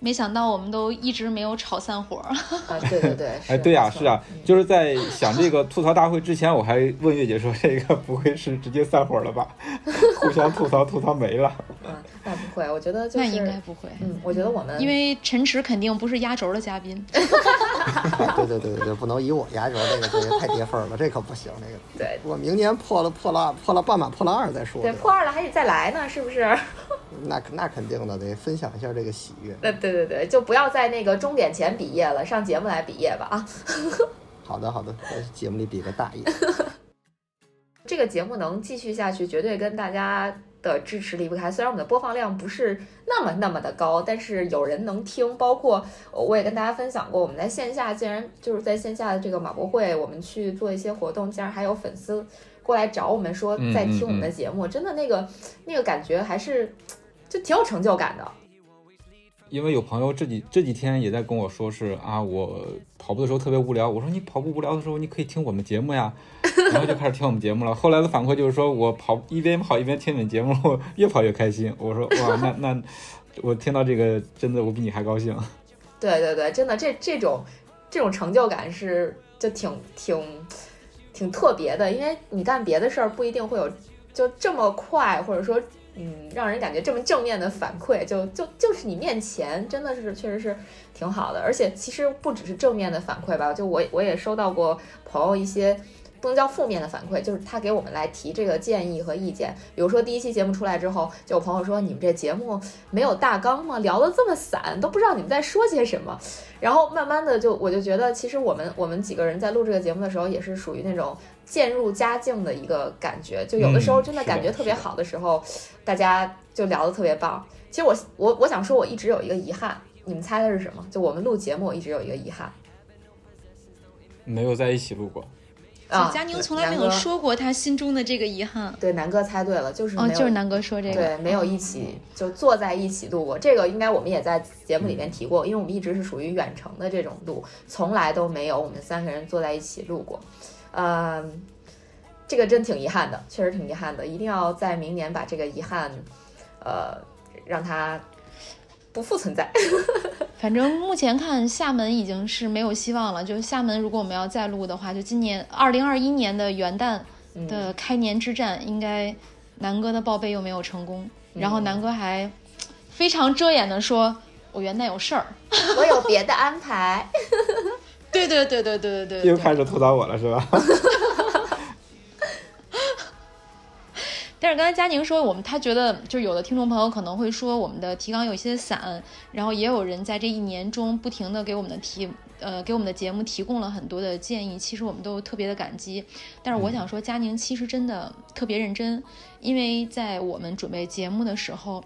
Speaker 2: 没想到我们都一直没有吵散伙。
Speaker 3: 啊，对对对，
Speaker 4: 哎，对呀，是啊，就是在想这个吐槽大会之前，我还问月姐说，这个不会是直接散伙了吧？互相吐槽吐槽没了。
Speaker 3: 嗯，那不会，我觉得那
Speaker 2: 应该不会。
Speaker 3: 嗯，我觉得我们
Speaker 2: 因为陈池肯定不是压轴的嘉宾。*laughs*
Speaker 5: 对对对对对，不能以我压轴，这个这个太跌份了，这可不行，这个。
Speaker 3: 对，
Speaker 5: 我明年破了破了破了半马破了二再说。
Speaker 3: 对，破二了还得再来呢，是不是？
Speaker 5: 那那肯定的，得分享一下这个喜悦。
Speaker 3: 呃，对对对，就不要在那个终点前毕业了，上节目来毕业吧啊！*laughs*
Speaker 5: 好的好的，在节目里比个大业。*laughs*
Speaker 3: 这个节目能继续下去，绝对跟大家的支持离不开。虽然我们的播放量不是那么那么的高，但是有人能听。包括我也跟大家分享过，我们在线下竟然就是在线下的这个马博会，我们去做一些活动，竟然还有粉丝过来找我们说在听我们的节目，真的那个那个感觉还是。就挺有成就感的，
Speaker 4: 因为有朋友这几这几天也在跟我说是啊，我跑步的时候特别无聊。我说你跑步无聊的时候，你可以听我们节目呀，*laughs* 然后就开始听我们节目了。后来的反馈就是说我跑一边跑一边听你们节目，越跑越开心。我说哇，那那我听到这个真的我比你还高兴。*laughs*
Speaker 3: 对对对，真的这这种这种成就感是就挺挺挺特别的，因为你干别的事儿不一定会有就这么快，或者说嗯让人感觉这么正面的反馈，就就就是你面前真的是确实是挺好的，而且其实不只是正面的反馈吧，就我我也收到过朋友一些。不能叫负面的反馈，就是他给我们来提这个建议和意见。比如说第一期节目出来之后，就有朋友说你们这节目没有大纲吗？聊得这么散，都不知道你们在说些什么。然后慢慢的就我就觉得，其实我们我们几个人在录这个节目的时候，也是属于那种渐入佳境的一个感觉。就有的时候真的感觉特别好的时候，大家就聊得特别棒。其实我我我想说，我一直有一个遗憾，你们猜的是什么？就我们录节目，我一直有一个遗憾，
Speaker 4: 没有在一起录过。
Speaker 3: 啊，
Speaker 2: 佳宁从来没有说过他心中的这个遗憾。
Speaker 3: 对，南哥猜对了，就是
Speaker 2: 哦，就是南哥说这个，
Speaker 3: 对，没有一起就坐在一起录过。这个应该我们也在节目里面提过，因为我们一直是属于远程的这种录，从来都没有我们三个人坐在一起录过。嗯，这个真挺遗憾的，确实挺遗憾的，一定要在明年把这个遗憾，呃，让它不复存在。*laughs*
Speaker 2: 反正目前看，厦门已经是没有希望了。就是厦门，如果我们要再录的话，就今年二零二一年的元旦的开年之战，应该南哥的报备又没有成功。然后南哥还非常遮掩的说：“我元旦有事儿，*laughs*
Speaker 3: 我有别的安排。”
Speaker 2: 对对对对对对对，
Speaker 4: 又开始吐槽我了是吧？*laughs*
Speaker 2: 但是刚才佳宁说，我们他觉得，就有的听众朋友可能会说，我们的提纲有些散，然后也有人在这一年中不停的给我们的提，呃，给我们的节目提供了很多的建议，其实我们都特别的感激。但是我想说，佳宁其实真的特别认真，因为在我们准备节目的时候，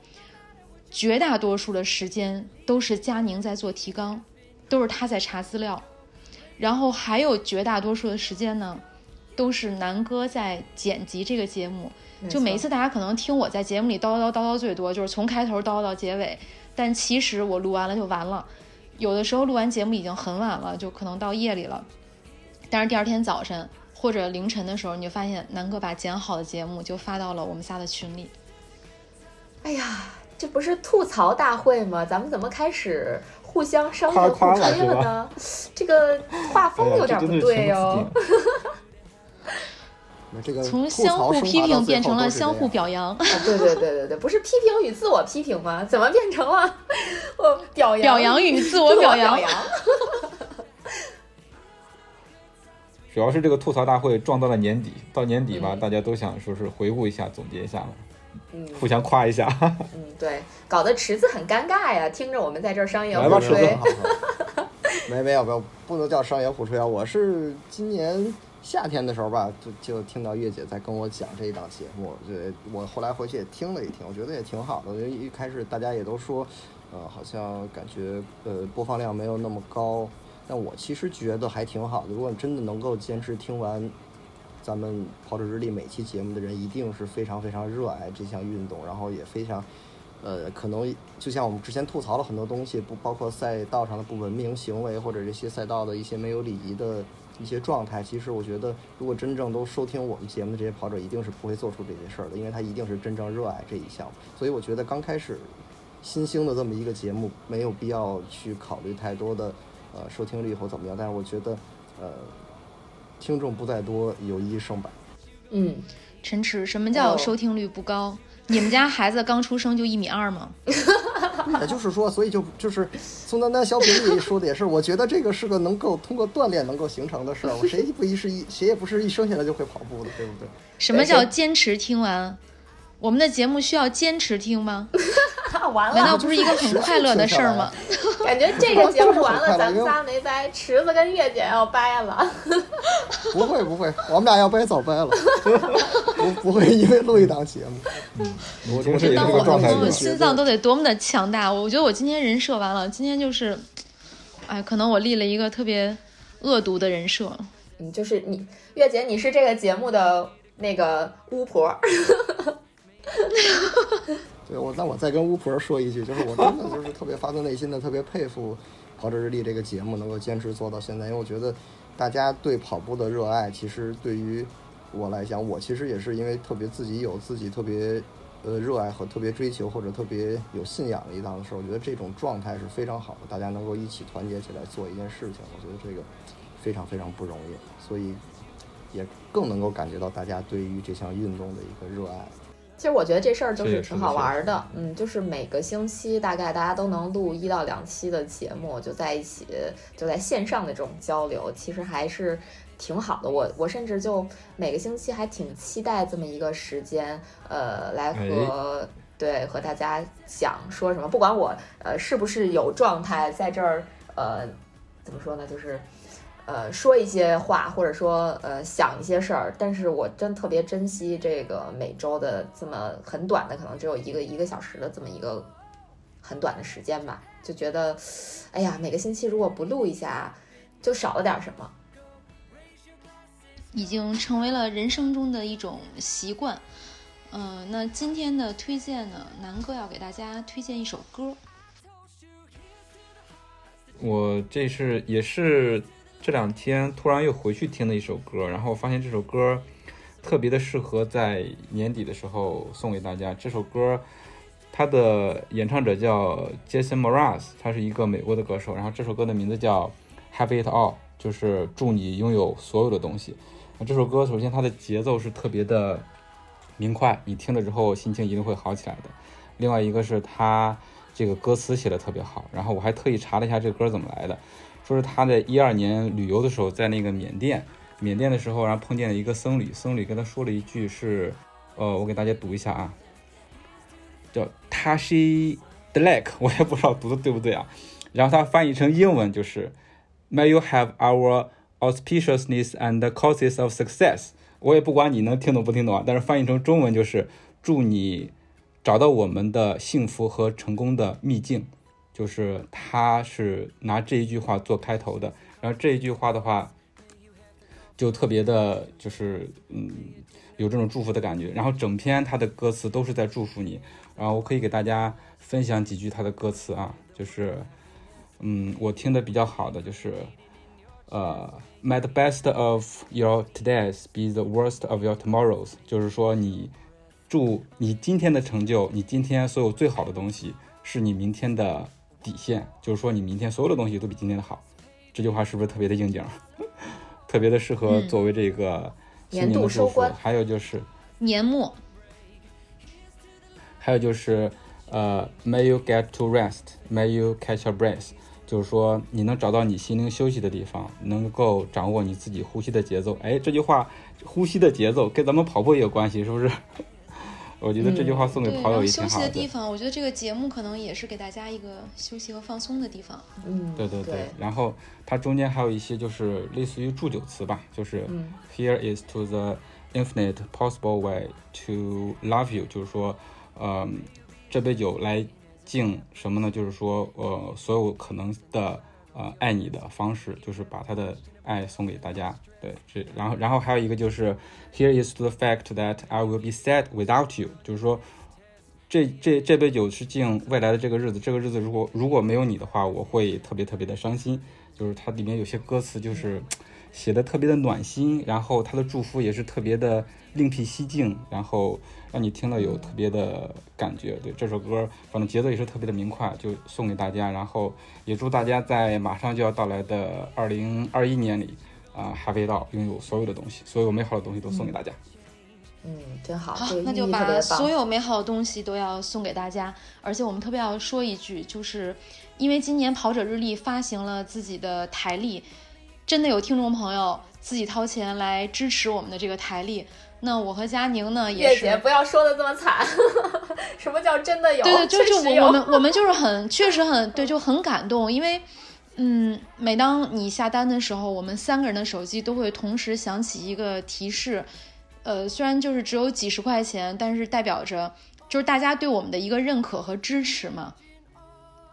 Speaker 2: 绝大多数的时间都是佳宁在做提纲，都是他在查资料，然后还有绝大多数的时间呢，都是南哥在剪辑这个节目。就每一次大家可能听我在节目里叨叨叨叨最多，就是从开头叨到结尾，但其实我录完了就完了。有的时候录完节目已经很晚了，就可能到夜里了。但是第二天早晨或者凌晨的时候，你就发现南哥把剪好的节目就发到了我们仨的群里。
Speaker 3: 哎呀，这不是吐槽大会吗？咱们怎么开始互相商业互吹了呢？这个画风有点不对哦。*laughs*
Speaker 2: 从相互批评变成了相互表扬。
Speaker 3: 对对对对对，不是批评与自我批评吗？怎么变成了我表扬
Speaker 2: 表扬与自我表扬？*laughs*
Speaker 4: 主要是这个吐槽大会撞到了年底，到年底吧，大家都想说是回顾一下、总结一下嘛，
Speaker 3: 嗯，
Speaker 4: 互相夸一下。
Speaker 3: 嗯，对，搞得池子很尴尬呀，听着我们在这儿商业
Speaker 4: 互
Speaker 3: 吹。*laughs*
Speaker 5: 没没有没有，不能叫商业互吹啊！我是今年。夏天的时候吧，就就听到月姐在跟我讲这一档节目，对我后来回去也听了一听，我觉得也挺好的。因为一开始大家也都说，呃，好像感觉呃播放量没有那么高，但我其实觉得还挺好的。如果你真的能够坚持听完咱们跑者日历每期节目的人，一定是非常非常热爱这项运动，然后也非常呃可能就像我们之前吐槽了很多东西，不包括赛道上的不文明行为，或者这些赛道的一些没有礼仪的。一些状态，其实我觉得，如果真正都收听我们节目的这些跑者，一定是不会做出这些事儿的，因为他一定是真正热爱这一项。所以我觉得刚开始新兴的这么一个节目，没有必要去考虑太多的呃收听率或怎么样。但是我觉得，呃，听众不在多，有一胜百。
Speaker 3: 嗯，
Speaker 2: 陈池，什么叫收听率不高？你们家孩子刚出生就一米二吗？*laughs*
Speaker 5: 也就是说，所以就就是宋丹丹小品里说的也是，我觉得这个是个能够通过锻炼能够形成的事儿。*laughs* 我谁不一是一谁也不是一生下来就会跑步的，对不对？
Speaker 2: 什么叫坚持听完？我们的节目需要坚持听吗？
Speaker 3: 完了，
Speaker 2: 难道不是一个很快乐的事儿吗？
Speaker 3: 感觉这个节目完了，*laughs* 咱们仨没掰，池子跟月姐要掰了。*laughs*
Speaker 5: 不会不会，我们俩要掰早掰了。*laughs* 不不会因为录一档节目。
Speaker 4: 我平时也是个状态。
Speaker 2: 我心脏都得多么的强大！我觉得我今天人设完了，今天就是，哎，可能我立了一个特别恶毒的人设。
Speaker 3: 嗯，就是你月姐，你是这个节目的那个巫婆。
Speaker 5: 对我，那我再跟巫婆说一句，就是我真的就是特别发自内心的特别佩服《跑者日历》这个节目能够坚持做到现在，因为我觉得大家对跑步的热爱，其实对于我来讲，我其实也是因为特别自己有自己特别呃热爱和特别追求或者特别有信仰的一档子事儿，我觉得这种状态是非常好的，大家能够一起团结起来做一件事情，我觉得这个非常非常不容易，所以也更能够感觉到大家对于这项运动的一个热爱。
Speaker 3: 其实我觉得这事儿就是挺好玩儿的，嗯，就是每个星期大概大家都能录一到两期的节目，就在一起，就在线上的这种交流，其实还是挺好的。我我甚至就每个星期还挺期待这么一个时间，呃，来和、对和大家讲说什么，不管我呃是不是有状态在这儿，呃，怎么说呢，就是。呃，说一些话，或者说呃想一些事儿，但是我真特别珍惜这个每周的这么很短的，可能只有一个一个小时的这么一个很短的时间吧，就觉得，哎呀，每个星期如果不录一下，就少了点什么。
Speaker 2: 已经成为了人生中的一种习惯。嗯、那今天的推荐呢，南哥要给大家推荐一首歌。
Speaker 4: 我这是也是这两天突然又回去听了一首歌，然后发现这首歌特别的适合在年底的时候送给大家。这首歌它的演唱者叫 Jason Mraz，他是一个美国的歌手，然后这首歌的名字叫 Have It All，就是祝你拥有所有的东西。那这首歌首先它的节奏是特别的明快，你听了之后心情一定会好起来的。另外一个是它这个歌词写的特别好，然后我还特意查了一下这歌怎么来的，说是他在一二年旅游的时候，在那个缅甸，缅甸的时候，然后碰见了一个僧侣，僧侣跟他说了一句是，呃，我给大家读一下啊，叫 Tashi Delek，*laughs* 我也不知道读的对不对啊，然后他翻译成英文就是 May you have our auspiciousness and causes of success。我也不管你能听懂不听懂啊，但是翻译成中文就是祝你找到我们的幸福和成功的秘境。就是他是拿这一句话做开头的，然后这一句话的话，就特别的，就是嗯，有这种祝福的感觉。然后整篇他的歌词都是在祝福你。然后我可以给大家分享几句他的歌词啊，就是嗯，我听的比较好的就是呃，May the best of your todays be the worst of your tomorrows，就是说你祝你今天的成就，你今天所有最好的东西是你明天的底线，就是说你明天所有的东西都比今天的好。这句话是不是特别的应景？*laughs* 特别的适合
Speaker 2: 嗯
Speaker 4: 作为这个新
Speaker 3: 年
Speaker 4: 年的祝福。
Speaker 3: 度收官
Speaker 4: 还有就是，
Speaker 2: 年末，
Speaker 4: 还有就是，呃，May you get to rest, May you catch your breath，就是说你能找到你心灵休息的地方，能够掌握你自己呼吸的节奏。哎，这句话，呼吸的节奏跟咱们跑步也有关系，是不是？我觉得这句话送给
Speaker 2: 对，
Speaker 4: 跑友也挺好
Speaker 2: 的地方，我觉得这个节目可能也是给大家一个休息和放松的地方。
Speaker 3: 嗯，
Speaker 4: 对对
Speaker 3: 对，
Speaker 4: 然后它中间还有一些就是类似于祝酒词吧，就是、
Speaker 3: 嗯
Speaker 4: Here is to the infinite possible way to love you，就是说，呃，这杯酒来敬什么呢？就是说，呃，所有可能的呃爱你的方式，就是把他的爱送给大家。对，这然后然后还有一个就是 Here is the fact that I will be sad without you，就是说。这这这杯酒是敬未来的这个日子，这个日子如果如果没有你的话，我会特别特别的伤心。就是它里面有些歌词就是写的特别的暖心，然后他的祝福也是特别的另辟蹊径，然后让你听了有特别的感觉。对这首歌，反正节奏也是特别的明快，就送给大家。然后也祝大家在马上就要到来的二零二一年里啊，哈维道拥有所有的东西，所有美好的东西都送给大家。
Speaker 3: 嗯，真好，
Speaker 2: 好，那就把所。有美好的东西都要送给大家。而且我们特别要说一句，就是因为今年跑者日历发行了自己的台历，真的有听众朋友自己掏钱来支持我们的这个台历。那我和佳宁呢，也是
Speaker 3: 月姐不要说的这么惨，*laughs* 什么叫真的有？
Speaker 2: 对对，就就
Speaker 3: 确实有
Speaker 2: 我我们我们就是很确实很对，就很感动，因为嗯，每当你下单的时候，我们三个人的手机都会同时响起一个提示，呃，虽然就是只有几十块钱，但是代表着就是大家对我们的一个认可和支持嘛。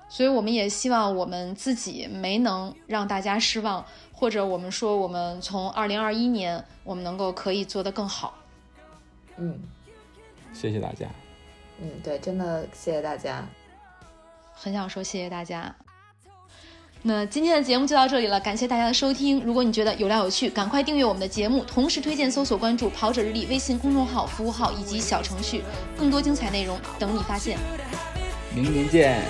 Speaker 2: 所以我们也希望我们自己没能让大家失望，或者我们说我们从二零二一年我们能够可以做得更好。
Speaker 3: 嗯
Speaker 4: 谢谢大家。
Speaker 3: 嗯，对，真的谢谢大家。
Speaker 2: 很想说谢谢大家。那今天的节目就到这里了，感谢大家的收听。如果你觉得有料有趣，赶快订阅我们的节目，同时推荐搜索关注“跑者日历”微信公众号、服务号以及小程序，更多精彩内容等你发现。
Speaker 4: 明年见。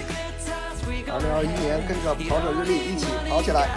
Speaker 1: 二零二一年跟着跑者日历一起跑起来。